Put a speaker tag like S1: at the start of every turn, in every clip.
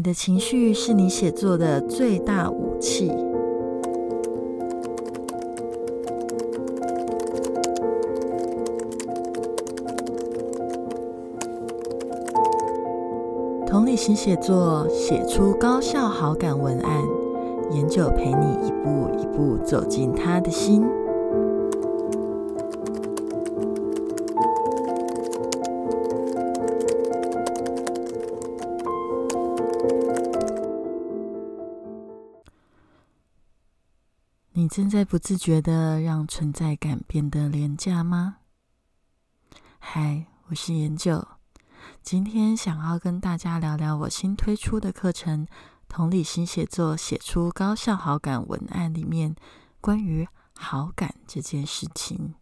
S1: 你的情绪是你写作的最大武器。同理心写作，写出高效好感文案，研究陪你一步一步走进他的心。你正在不自觉的让存在感变得廉价吗？嗨，我是研究，今天想要跟大家聊聊我新推出的课程《同理心写作：写出高效好感文案》里面关于好感这件事情。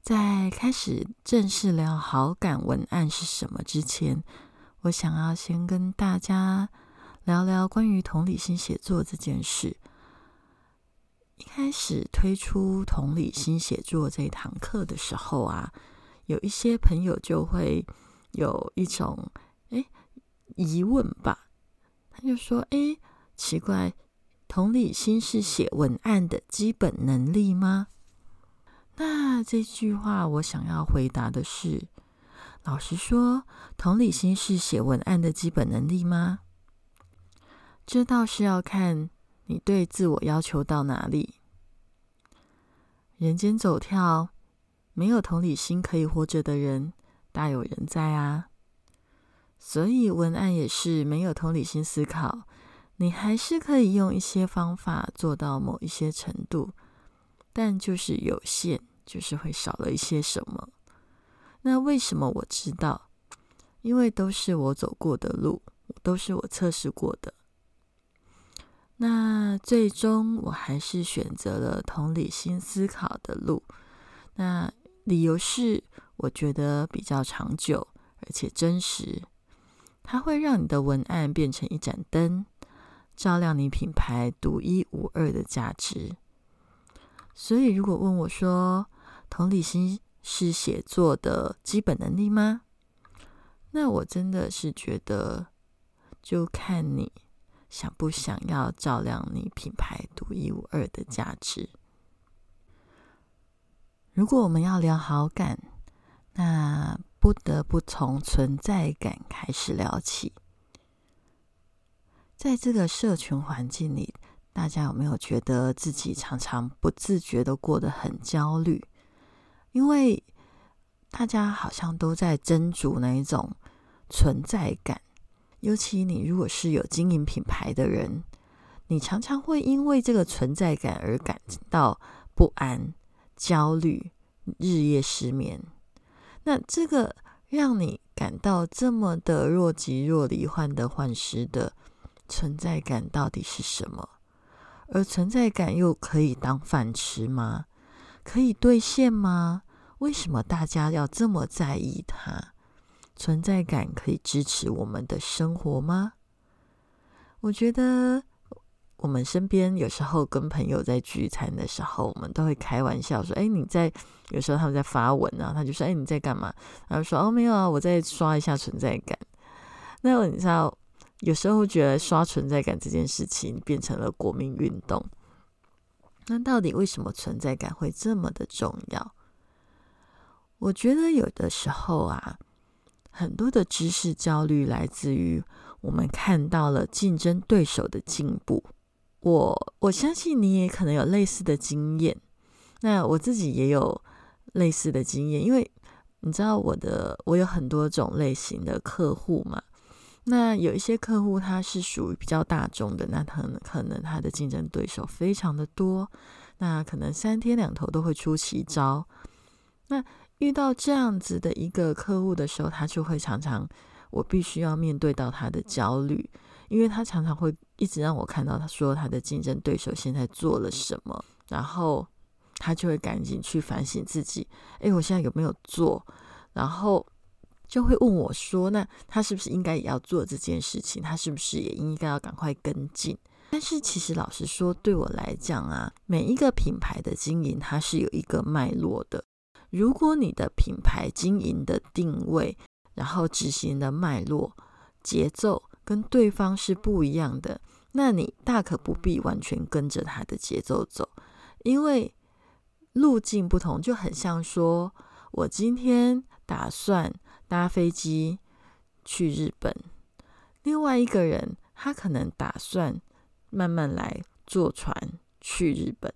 S1: 在开始正式聊好感文案是什么之前，我想要先跟大家。聊聊关于同理心写作这件事。一开始推出同理心写作这一堂课的时候啊，有一些朋友就会有一种哎疑问吧，他就说：“哎，奇怪，同理心是写文案的基本能力吗？”那这句话我想要回答的是：老实说，同理心是写文案的基本能力吗？这倒是要看你对自我要求到哪里。人间走跳，没有同理心可以活着的人大有人在啊。所以文案也是没有同理心思考，你还是可以用一些方法做到某一些程度，但就是有限，就是会少了一些什么。那为什么我知道？因为都是我走过的路，都是我测试过的。那最终我还是选择了同理心思考的路。那理由是，我觉得比较长久，而且真实。它会让你的文案变成一盏灯，照亮你品牌独一无二的价值。所以，如果问我说，同理心是写作的基本能力吗？那我真的是觉得，就看你。想不想要照亮你品牌独一无二的价值？如果我们要聊好感，那不得不从存在感开始聊起。在这个社群环境里，大家有没有觉得自己常常不自觉的过得很焦虑？因为大家好像都在斟酌那一种存在感。尤其你如果是有经营品牌的人，你常常会因为这个存在感而感到不安、焦虑、日夜失眠。那这个让你感到这么的若即若离、患得患失的存在感到底是什么？而存在感又可以当饭吃吗？可以兑现吗？为什么大家要这么在意它？存在感可以支持我们的生活吗？我觉得我们身边有时候跟朋友在聚餐的时候，我们都会开玩笑说：“哎，你在？”有时候他们在发文啊，他就说：“哎，你在干嘛？”然后说：“哦，没有啊，我在刷一下存在感。”那你知道，有时候觉得刷存在感这件事情变成了国民运动。那到底为什么存在感会这么的重要？我觉得有的时候啊。很多的知识焦虑来自于我们看到了竞争对手的进步。我我相信你也可能有类似的经验。那我自己也有类似的经验，因为你知道我的我有很多种类型的客户嘛。那有一些客户他是属于比较大众的，那可能可能他的竞争对手非常的多，那可能三天两头都会出奇招。那遇到这样子的一个客户的时候，他就会常常我必须要面对到他的焦虑，因为他常常会一直让我看到他说他的竞争对手现在做了什么，然后他就会赶紧去反省自己，诶，我现在有没有做？然后就会问我说，那他是不是应该也要做这件事情？他是不是也应该要赶快跟进？但是其实老实说，对我来讲啊，每一个品牌的经营它是有一个脉络的。如果你的品牌经营的定位，然后执行的脉络、节奏跟对方是不一样的，那你大可不必完全跟着他的节奏走，因为路径不同，就很像说我今天打算搭飞机去日本，另外一个人他可能打算慢慢来坐船去日本，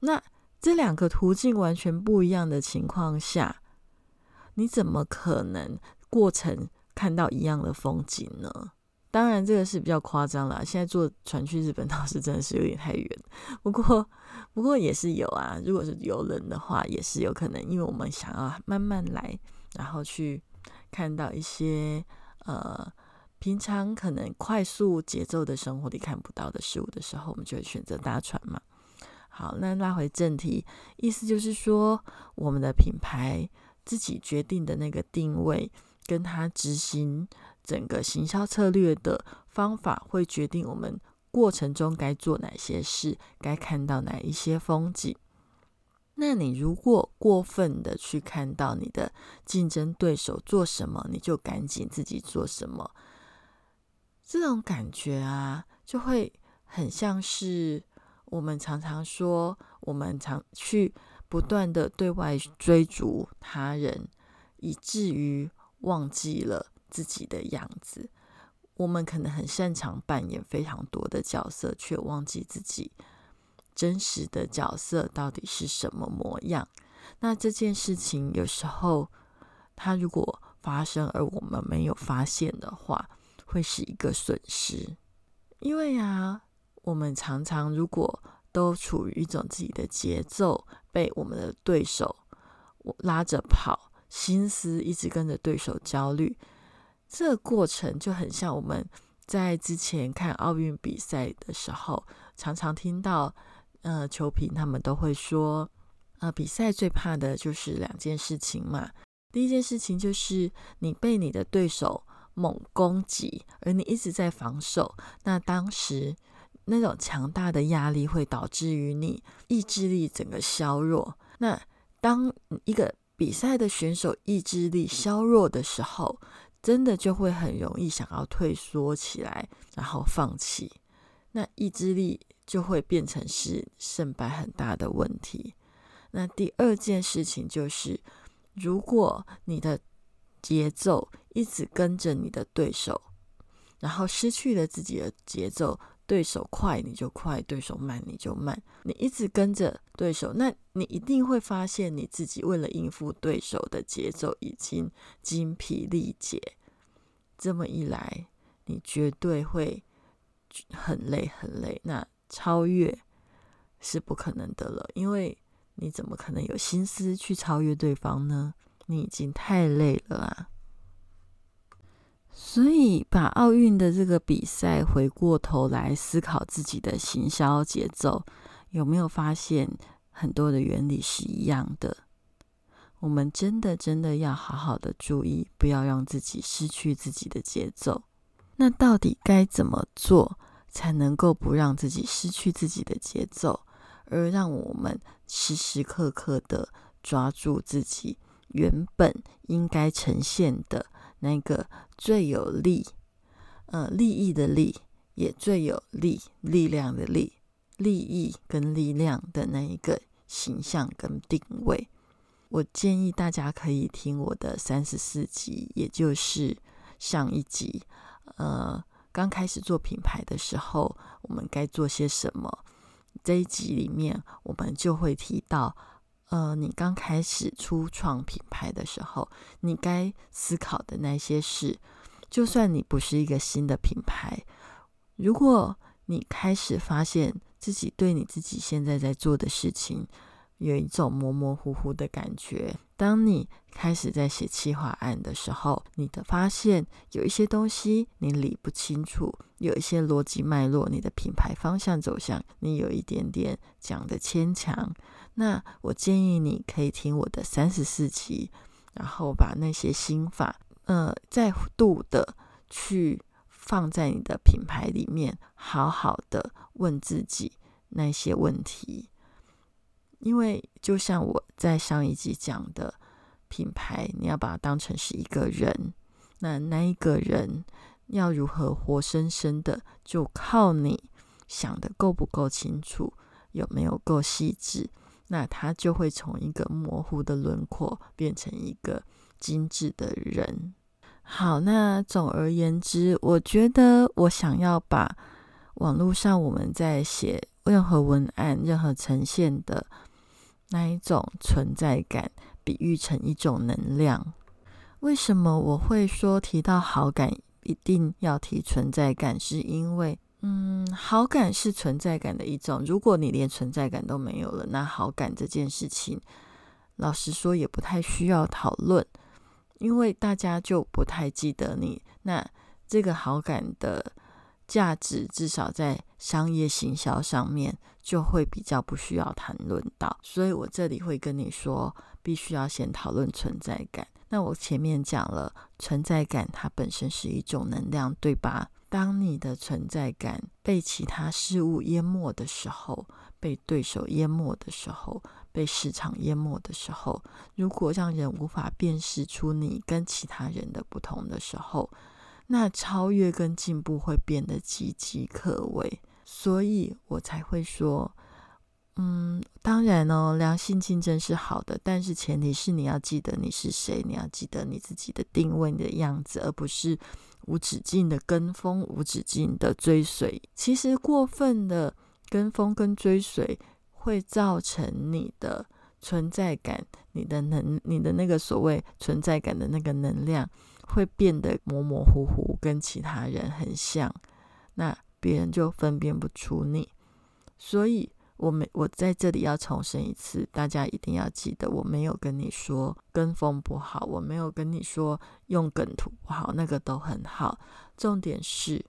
S1: 那。这两个途径完全不一样的情况下，你怎么可能过程看到一样的风景呢？当然，这个是比较夸张了。现在坐船去日本倒是真的是有点太远，不过不过也是有啊。如果是游轮的话，也是有可能，因为我们想要慢慢来，然后去看到一些呃平常可能快速节奏的生活里看不到的事物的时候，我们就会选择搭船嘛。好，那拉回正题，意思就是说，我们的品牌自己决定的那个定位，跟他执行整个行销策略的方法，会决定我们过程中该做哪些事，该看到哪一些风景。那你如果过分的去看到你的竞争对手做什么，你就赶紧自己做什么，这种感觉啊，就会很像是。我们常常说，我们常去不断的对外追逐他人，以至于忘记了自己的样子。我们可能很擅长扮演非常多的角色，却忘记自己真实的角色到底是什么模样。那这件事情有时候，它如果发生而我们没有发现的话，会是一个损失。因为呀。我们常常如果都处于一种自己的节奏，被我们的对手拉着跑，心思一直跟着对手焦虑，这个过程就很像我们在之前看奥运比赛的时候，常常听到呃球评他们都会说，呃比赛最怕的就是两件事情嘛，第一件事情就是你被你的对手猛攻击，而你一直在防守，那当时。那种强大的压力会导致于你意志力整个削弱。那当一个比赛的选手意志力削弱的时候，真的就会很容易想要退缩起来，然后放弃。那意志力就会变成是胜败很大的问题。那第二件事情就是，如果你的节奏一直跟着你的对手，然后失去了自己的节奏。对手快你就快，对手慢你就慢。你一直跟着对手，那你一定会发现你自己为了应付对手的节奏已经精疲力竭。这么一来，你绝对会很累很累。那超越是不可能的了，因为你怎么可能有心思去超越对方呢？你已经太累了啊！所以，把奥运的这个比赛回过头来思考自己的行销节奏，有没有发现很多的原理是一样的？我们真的真的要好好的注意，不要让自己失去自己的节奏。那到底该怎么做才能够不让自己失去自己的节奏，而让我们时时刻刻的抓住自己原本应该呈现的？那个最有利，呃，利益的利，也最有利力量的利，利益跟力量的那一个形象跟定位，我建议大家可以听我的三十四集，也就是上一集，呃，刚开始做品牌的时候，我们该做些什么？这一集里面，我们就会提到。呃，你刚开始初创品牌的时候，你该思考的那些事，就算你不是一个新的品牌，如果你开始发现自己对你自己现在在做的事情有一种模模糊糊的感觉，当你开始在写企划案的时候，你的发现有一些东西你理不清楚，有一些逻辑脉络，你的品牌方向走向你有一点点讲的牵强。那我建议你可以听我的三十四集，然后把那些心法，呃，再度的去放在你的品牌里面，好好的问自己那些问题。因为就像我在上一集讲的，品牌你要把它当成是一个人，那那一个人要如何活生生的，就靠你想的够不够清楚，有没有够细致。那他就会从一个模糊的轮廓变成一个精致的人。好，那总而言之，我觉得我想要把网络上我们在写任何文案、任何呈现的那一种存在感，比喻成一种能量。为什么我会说提到好感一定要提存在感？是因为。嗯，好感是存在感的一种。如果你连存在感都没有了，那好感这件事情，老实说也不太需要讨论，因为大家就不太记得你。那这个好感的价值，至少在商业行销上面，就会比较不需要谈论到。所以我这里会跟你说，必须要先讨论存在感。那我前面讲了，存在感它本身是一种能量，对吧？当你的存在感被其他事物淹没的时候，被对手淹没的时候，被市场淹没的时候，如果让人无法辨识出你跟其他人的不同的时候，那超越跟进步会变得岌岌可危。所以我才会说，嗯，当然哦，良性竞争是好的，但是前提是你要记得你是谁，你要记得你自己的定位你的样子，而不是。无止境的跟风，无止境的追随，其实过分的跟风跟追随会造成你的存在感，你的能，你的那个所谓存在感的那个能量会变得模模糊糊，跟其他人很像，那别人就分辨不出你，所以。我没，我在这里要重申一次，大家一定要记得，我没有跟你说跟风不好，我没有跟你说用梗图不好，那个都很好。重点是，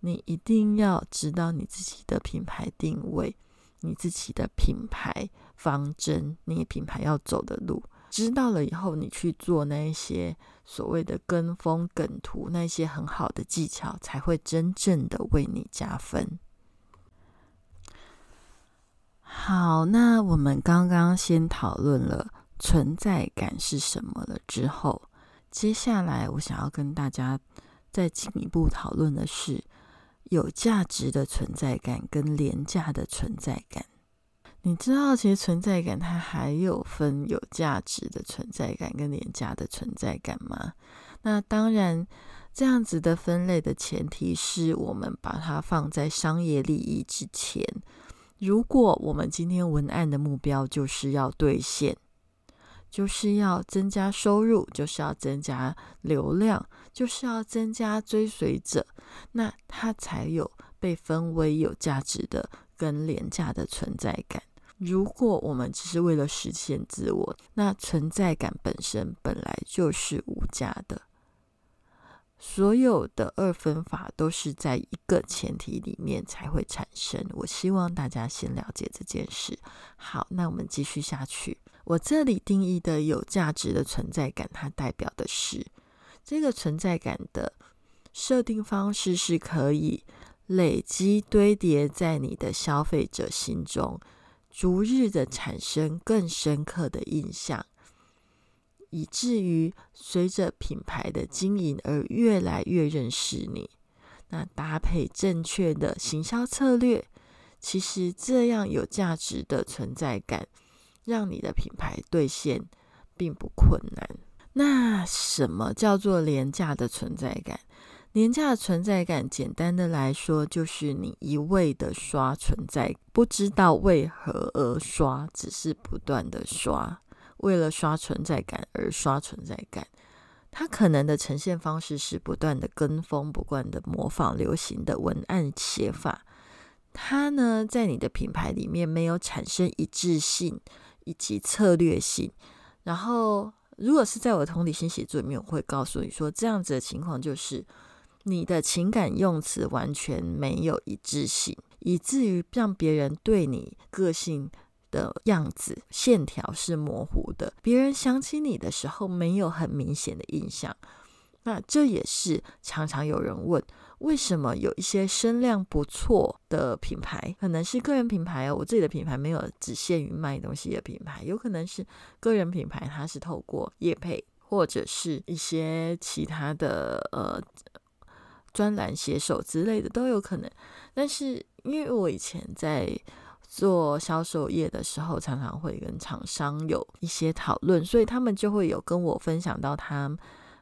S1: 你一定要知道你自己的品牌定位，你自己的品牌方针，你品牌要走的路，知道了以后，你去做那一些所谓的跟风梗图，那些很好的技巧，才会真正的为你加分。好，那我们刚刚先讨论了存在感是什么了之后，接下来我想要跟大家再进一步讨论的是有价值的存在感跟廉价的存在感。你知道，其实存在感它还有分有价值的存在感跟廉价的存在感吗？那当然，这样子的分类的前提是我们把它放在商业利益之前。如果我们今天文案的目标就是要兑现，就是要增加收入，就是要增加流量，就是要增加追随者，那它才有被分为有价值的跟廉价的存在感。如果我们只是为了实现自我，那存在感本身本来就是无价的。所有的二分法都是在一个前提里面才会产生。我希望大家先了解这件事。好，那我们继续下去。我这里定义的有价值的存在感，它代表的是这个存在感的设定方式是可以累积堆叠在你的消费者心中，逐日的产生更深刻的印象。以至于随着品牌的经营而越来越认识你，那搭配正确的行销策略，其实这样有价值的存在感，让你的品牌兑现并不困难。那什么叫做廉价的存在感？廉价的存在感，简单的来说，就是你一味的刷存在，不知道为何而刷，只是不断的刷。为了刷存在感而刷存在感，它可能的呈现方式是不断的跟风，不断的模仿流行的文案写法。它呢，在你的品牌里面没有产生一致性以及策略性，然后，如果是在我的同理心写作里面，我会告诉你说，这样子的情况就是你的情感用词完全没有一致性，以至于让别人对你个性的样子线条是模糊的，别人想起你的时候没有很明显的印象。那这也是常常有人问。为什么有一些声量不错的品牌，可能是个人品牌哦？我自己的品牌没有只限于卖东西的品牌，有可能是个人品牌，它是透过业配或者是一些其他的呃专栏写手之类的都有可能。但是因为我以前在做销售业的时候，常常会跟厂商有一些讨论，所以他们就会有跟我分享到他。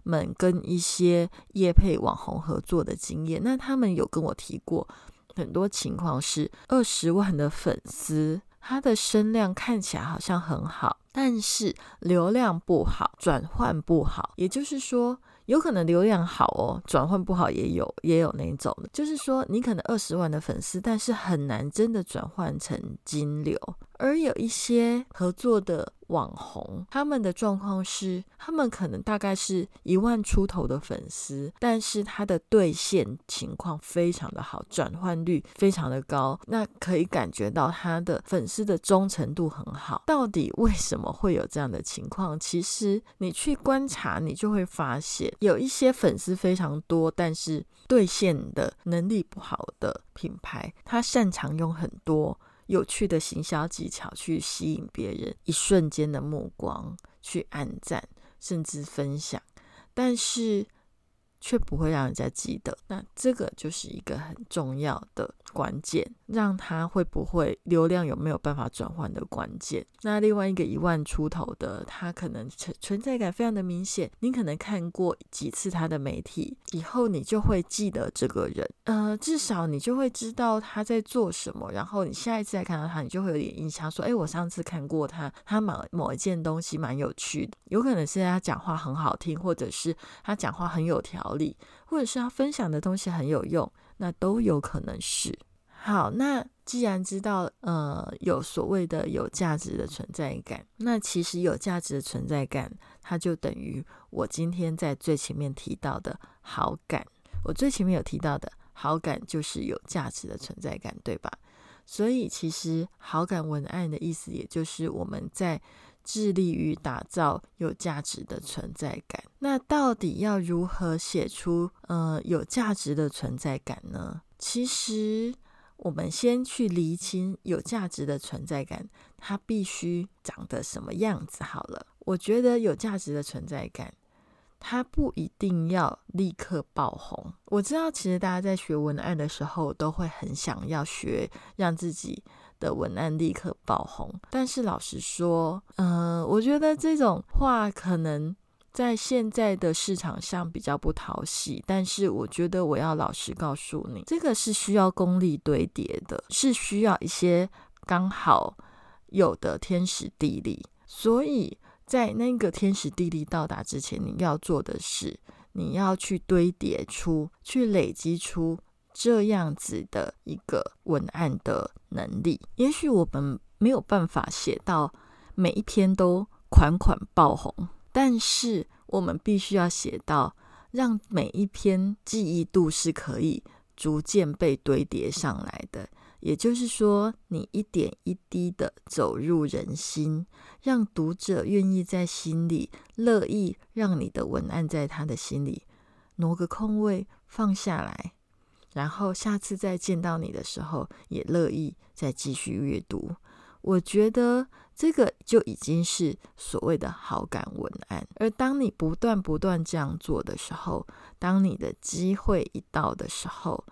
S1: 们跟一些业配网红合作的经验，那他们有跟我提过很多情况是二十万的粉丝，他的声量看起来好像很好，但是流量不好，转换不好，也就是说。有可能流量好哦，转换不好也有，也有那种的，就是说你可能二十万的粉丝，但是很难真的转换成金流。而有一些合作的网红，他们的状况是，他们可能大概是一万出头的粉丝，但是他的兑现情况非常的好，转换率非常的高，那可以感觉到他的粉丝的忠诚度很好。到底为什么会有这样的情况？其实你去观察，你就会发现。有一些粉丝非常多，但是兑现的能力不好的品牌，他擅长用很多有趣的行销技巧去吸引别人一瞬间的目光，去按赞甚至分享，但是。却不会让人家记得，那这个就是一个很重要的关键，让他会不会流量有没有办法转换的关键。那另外一个一万出头的，他可能存存在感非常的明显，你可能看过几次他的媒体，以后你就会记得这个人，呃，至少你就会知道他在做什么，然后你下一次再看到他，你就会有点印象，说，哎，我上次看过他，他某某一件东西蛮有趣的，有可能是他讲话很好听，或者是他讲话很有条。理，或者是他分享的东西很有用，那都有可能是好。那既然知道，呃，有所谓的有价值的存在感，那其实有价值的存在感，它就等于我今天在最前面提到的好感。我最前面有提到的好感，就是有价值的存在感，对吧？所以其实好感文案的意思，也就是我们在。致力于打造有价值的存在感。那到底要如何写出呃有价值的存在感呢？其实我们先去厘清有价值的存在感，它必须长得什么样子好了。我觉得有价值的存在感，它不一定要立刻爆红。我知道，其实大家在学文案的时候，都会很想要学，让自己。的文案立刻爆红，但是老实说，嗯，我觉得这种话可能在现在的市场上比较不讨喜。但是我觉得我要老实告诉你，这个是需要功力堆叠的，是需要一些刚好有的天时地利。所以在那个天时地利到达之前，你要做的是，你要去堆叠出去，累积出。这样子的一个文案的能力，也许我们没有办法写到每一篇都款款爆红，但是我们必须要写到让每一篇记忆度是可以逐渐被堆叠上来的。也就是说，你一点一滴的走入人心，让读者愿意在心里乐意让你的文案在他的心里挪个空位放下来。然后下次再见到你的时候，也乐意再继续阅读。我觉得这个就已经是所谓的好感文案。而当你不断不断这样做的时候，当你的机会一到的时候，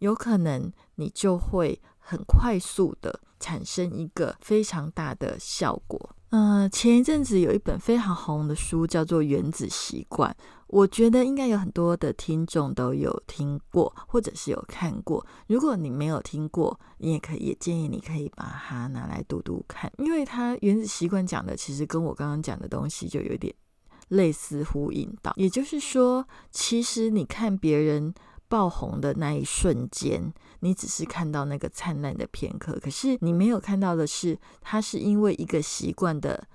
S1: 有可能你就会很快速的产生一个非常大的效果。嗯，前一阵子有一本非常红的书，叫做《原子习惯》。我觉得应该有很多的听众都有听过，或者是有看过。如果你没有听过，你也可以也建议你可以把它拿来读读看，因为它《原子习惯》讲的其实跟我刚刚讲的东西就有点类似呼应到。也就是说，其实你看别人。爆红的那一瞬间，你只是看到那个灿烂的片刻，可是你没有看到的是，它是因为一个习惯的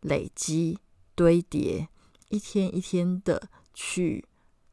S1: 累积堆叠，一天一天的去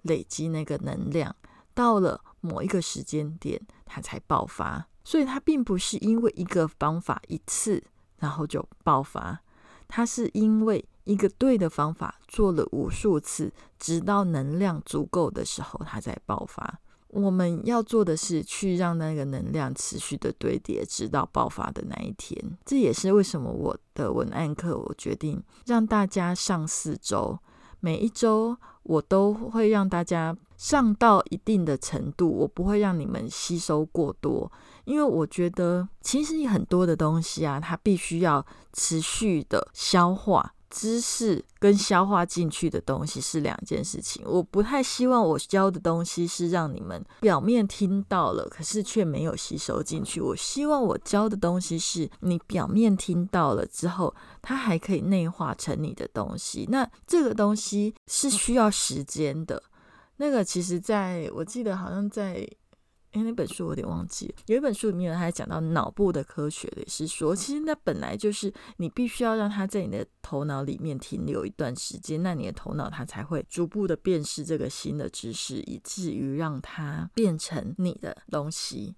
S1: 累积那个能量，到了某一个时间点，它才爆发。所以它并不是因为一个方法一次然后就爆发，它是因为一个对的方法做了无数次，直到能量足够的时候，它才爆发。我们要做的是去让那个能量持续的堆叠，直到爆发的那一天。这也是为什么我的文案课，我决定让大家上四周，每一周我都会让大家上到一定的程度，我不会让你们吸收过多，因为我觉得其实很多的东西啊，它必须要持续的消化。知识跟消化进去的东西是两件事情。我不太希望我教的东西是让你们表面听到了，可是却没有吸收进去。我希望我教的东西是你表面听到了之后，它还可以内化成你的东西。那这个东西是需要时间的。那个其实在我记得好像在。哎，那本书我有点忘记。有一本书里面，他还讲到脑部的科学的，是说，其实那本来就是你必须要让它在你的头脑里面停留一段时间，那你的头脑它才会逐步的辨识这个新的知识，以至于让它变成你的东西。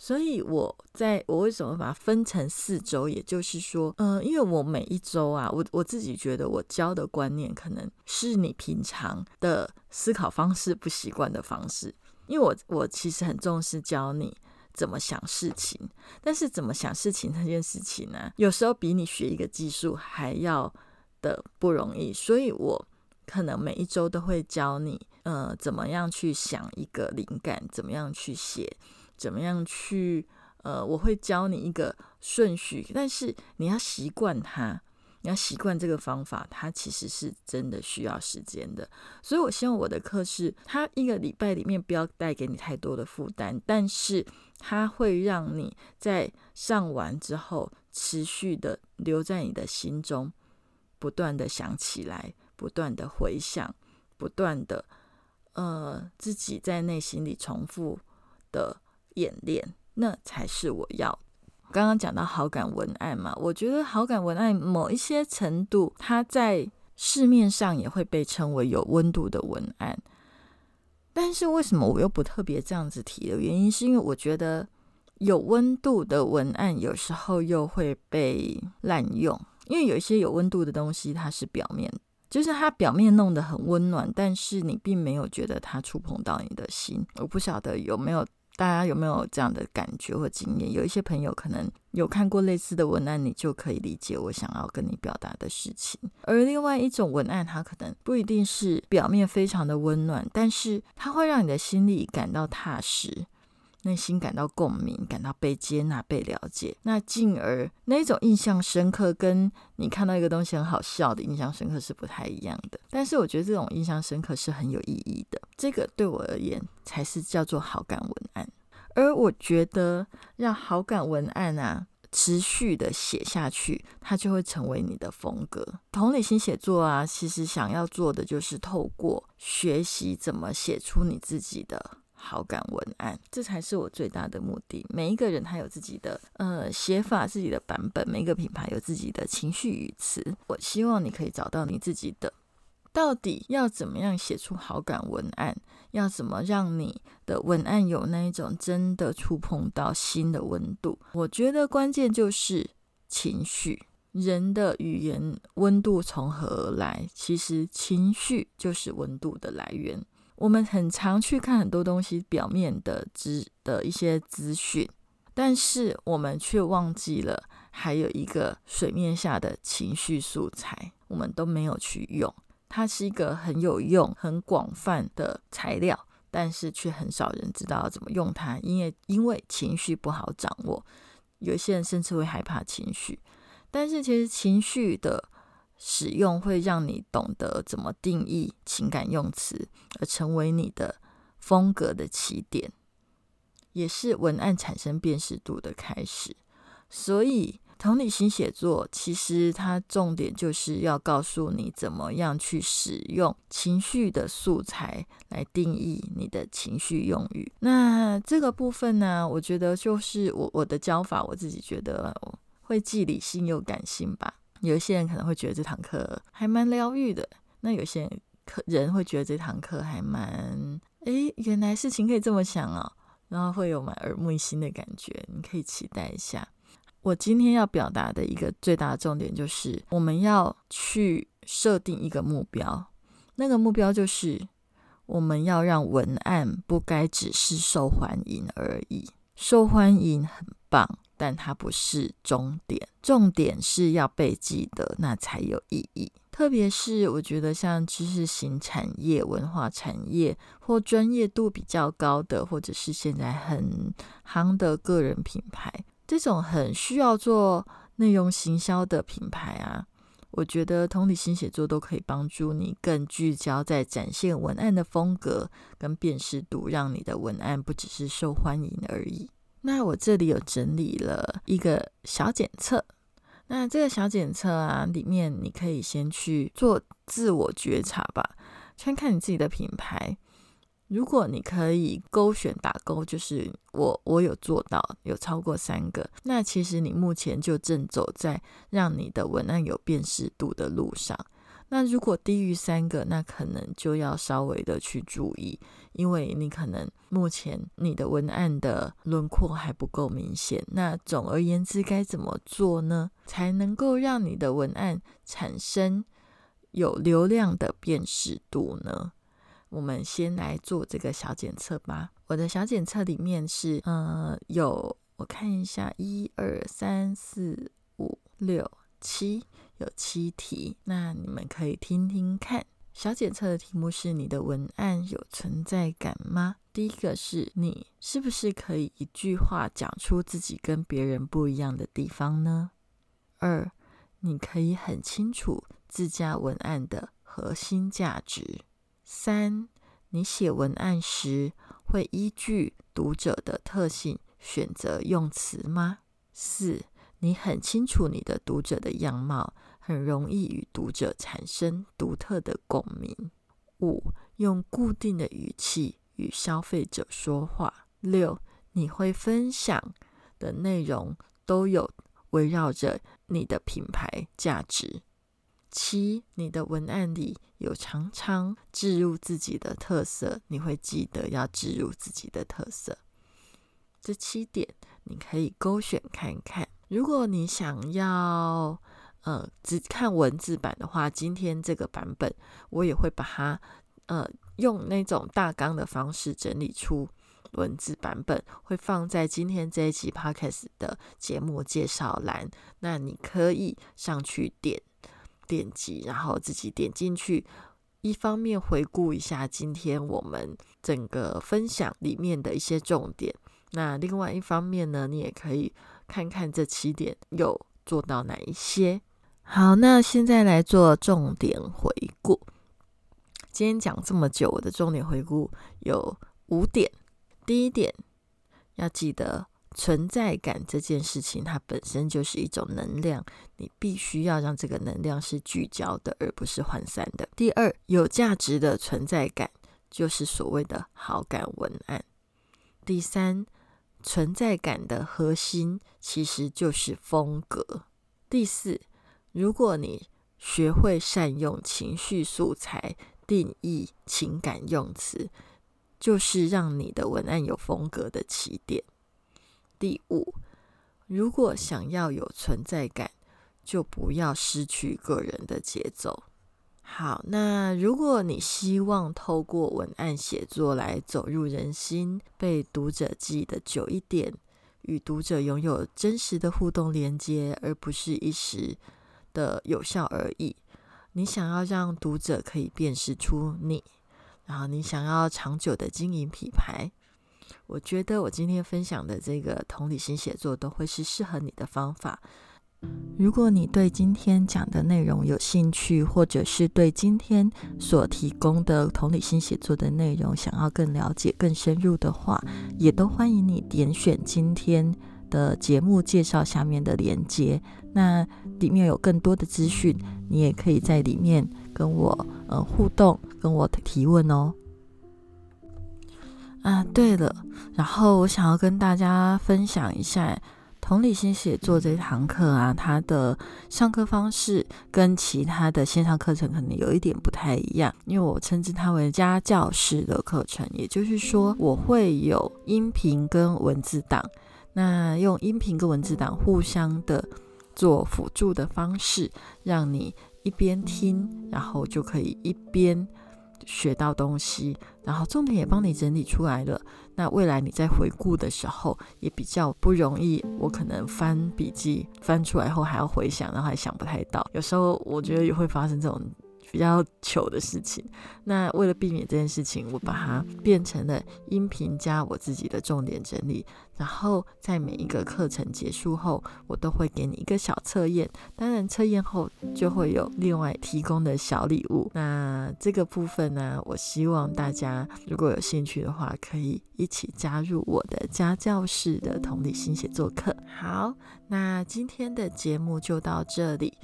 S1: 所以我在我为什么把它分成四周，也就是说，嗯，因为我每一周啊，我我自己觉得我教的观念可能是你平常的思考方式不习惯的方式。因为我我其实很重视教你怎么想事情，但是怎么想事情这件事情呢，有时候比你学一个技术还要的不容易，所以我可能每一周都会教你，呃，怎么样去想一个灵感，怎么样去写，怎么样去，呃，我会教你一个顺序，但是你要习惯它。你要习惯这个方法，它其实是真的需要时间的。所以我希望我的课是，它一个礼拜里面不要带给你太多的负担，但是它会让你在上完之后持续的留在你的心中，不断的想起来，不断的回想，不断的呃自己在内心里重复的演练，那才是我要。刚刚讲到好感文案嘛，我觉得好感文案某一些程度，它在市面上也会被称为有温度的文案。但是为什么我又不特别这样子提的原因，是因为我觉得有温度的文案有时候又会被滥用，因为有一些有温度的东西，它是表面，就是它表面弄得很温暖，但是你并没有觉得它触碰到你的心。我不晓得有没有。大家有没有这样的感觉或经验？有一些朋友可能有看过类似的文案，你就可以理解我想要跟你表达的事情。而另外一种文案，它可能不一定是表面非常的温暖，但是它会让你的心里感到踏实。内心感到共鸣，感到被接纳、被了解，那进而那种印象深刻，跟你看到一个东西很好笑的印象深刻是不太一样的。但是我觉得这种印象深刻是很有意义的，这个对我而言才是叫做好感文案。而我觉得让好感文案啊持续的写下去，它就会成为你的风格。同理心写作啊，其实想要做的就是透过学习怎么写出你自己的。好感文案，这才是我最大的目的。每一个人他有自己的呃写法，自己的版本；每一个品牌有自己的情绪语词。我希望你可以找到你自己的。到底要怎么样写出好感文案？要怎么让你的文案有那一种真的触碰到心的温度？我觉得关键就是情绪。人的语言温度从何而来？其实情绪就是温度的来源。我们很常去看很多东西表面的资的一些资讯，但是我们却忘记了还有一个水面下的情绪素材，我们都没有去用。它是一个很有用、很广泛的材料，但是却很少人知道怎么用它，因为因为情绪不好掌握，有些人甚至会害怕情绪。但是其实情绪的。使用会让你懂得怎么定义情感用词，而成为你的风格的起点，也是文案产生辨识度的开始。所以，同理心写作其实它重点就是要告诉你怎么样去使用情绪的素材来定义你的情绪用语。那这个部分呢，我觉得就是我我的教法，我自己觉得会既理性又感性吧。有一些人可能会觉得这堂课还蛮疗愈的，那有些人可人会觉得这堂课还蛮……诶，原来事情可以这么想哦，然后会有蛮耳目一新的感觉，你可以期待一下。我今天要表达的一个最大的重点就是，我们要去设定一个目标，那个目标就是我们要让文案不该只是受欢迎而已。受欢迎很棒，但它不是终点，重点是要被记得，那才有意义。特别是我觉得像知识型产业、文化产业或专业度比较高的，或者是现在很夯的个人品牌。这种很需要做内容行销的品牌啊，我觉得同理心写作都可以帮助你更聚焦在展现文案的风格跟辨识度，让你的文案不只是受欢迎而已。那我这里有整理了一个小检测，那这个小检测啊，里面你可以先去做自我觉察吧，看看你自己的品牌。如果你可以勾选打勾，就是我我有做到，有超过三个，那其实你目前就正走在让你的文案有辨识度的路上。那如果低于三个，那可能就要稍微的去注意，因为你可能目前你的文案的轮廓还不够明显。那总而言之，该怎么做呢？才能够让你的文案产生有流量的辨识度呢？我们先来做这个小检测吧。我的小检测里面是，呃，有我看一下，一二三四五六七，有七题。那你们可以听听看。小检测的题目是：你的文案有存在感吗？第一个是你是不是可以一句话讲出自己跟别人不一样的地方呢？二，你可以很清楚自家文案的核心价值。三，你写文案时会依据读者的特性选择用词吗？四，你很清楚你的读者的样貌，很容易与读者产生独特的共鸣。五，用固定的语气与消费者说话。六，你会分享的内容都有围绕着你的品牌价值。七，你的文案里有常常置入自己的特色，你会记得要置入自己的特色。这七点你可以勾选看看。如果你想要呃只看文字版的话，今天这个版本我也会把它呃用那种大纲的方式整理出文字版本，会放在今天这一期 podcast 的节目介绍栏。那你可以上去点。点击，然后自己点进去，一方面回顾一下今天我们整个分享里面的一些重点，那另外一方面呢，你也可以看看这七点有做到哪一些。好，那现在来做重点回顾。今天讲这么久，我的重点回顾有五点。第一点，要记得。存在感这件事情，它本身就是一种能量，你必须要让这个能量是聚焦的，而不是涣散的。第二，有价值的存在感就是所谓的好感文案。第三，存在感的核心其实就是风格。第四，如果你学会善用情绪素材，定义情感用词，就是让你的文案有风格的起点。第五，如果想要有存在感，就不要失去个人的节奏。好，那如果你希望透过文案写作来走入人心，被读者记得久一点，与读者拥有真实的互动连接，而不是一时的有效而已。你想要让读者可以辨识出你，然后你想要长久的经营品牌。我觉得我今天分享的这个同理心写作都会是适合你的方法。如果你对今天讲的内容有兴趣，或者是对今天所提供的同理心写作的内容想要更了解、更深入的话，也都欢迎你点选今天的节目介绍下面的连接，那里面有更多的资讯，你也可以在里面跟我呃互动，跟我提问哦。啊，对了，然后我想要跟大家分享一下同理心写作这堂课啊，它的上课方式跟其他的线上课程可能有一点不太一样，因为我称之它为家教式的课程，也就是说我会有音频跟文字档，那用音频跟文字档互相的做辅助的方式，让你一边听，然后就可以一边。学到东西，然后重点也帮你整理出来了。那未来你在回顾的时候，也比较不容易。我可能翻笔记翻出来后还要回想，然后还想不太到。有时候我觉得也会发生这种。比较糗的事情，那为了避免这件事情，我把它变成了音频加我自己的重点整理，然后在每一个课程结束后，我都会给你一个小测验，当然测验后就会有另外提供的小礼物。那这个部分呢，我希望大家如果有兴趣的话，可以一起加入我的家教室的同理心写作课。好。那今天的节目就到这里。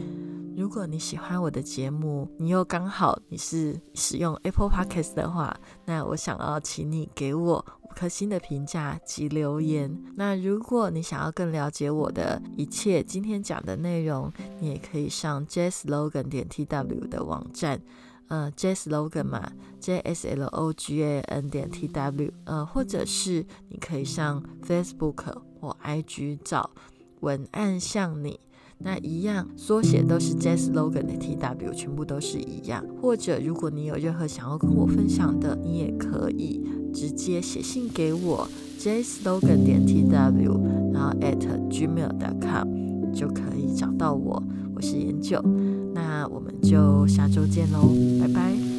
S1: 如果你喜欢我的节目，你又刚好你是使用 Apple Podcast 的话，那我想要请你给我颗星的评价及留言。那如果你想要更了解我的一切今天讲的内容，你也可以上 JSLogan 点 TW 的网站，呃，JSLogan 嘛，J S L O G A N 点 TW，呃，或者是你可以上 Facebook 或 IG 找。文案像你那一样，缩写都是 Jazz Logan 的 T W，全部都是一样。或者，如果你有任何想要跟我分享的，你也可以直接写信给我 j slogan 点 T W，然后 at gmail.com 就可以找到我。我是研究，那我们就下周见喽，拜拜。